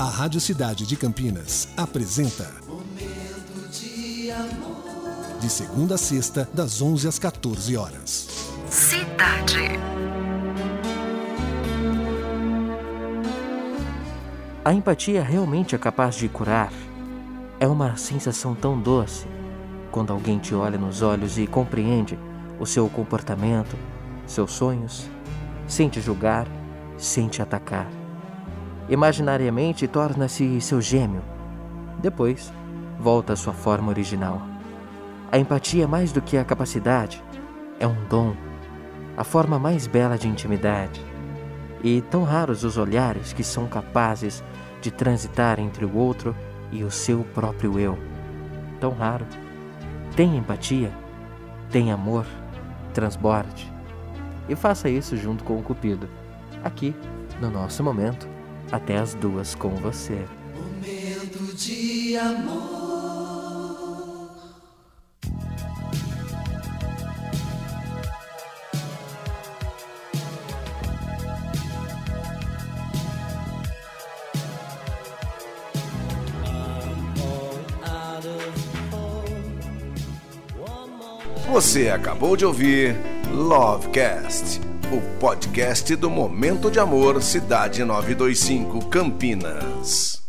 A Rádio Cidade de Campinas apresenta Momento de amor. De segunda a sexta, das 11 às 14 horas. Cidade. A empatia realmente é capaz de curar. É uma sensação tão doce quando alguém te olha nos olhos e compreende o seu comportamento, seus sonhos, sem te julgar, sem te atacar. Imaginariamente torna-se seu gêmeo. Depois, volta à sua forma original. A empatia, mais do que a capacidade, é um dom, a forma mais bela de intimidade. E tão raros os olhares que são capazes de transitar entre o outro e o seu próprio eu. Tão raro. Tem empatia, tem amor, transborde. E faça isso junto com o Cupido, aqui no nosso momento, até as duas com você. Momento de amor. Você acabou de ouvir Lovecast, o podcast do Momento de Amor Cidade 925 Campinas.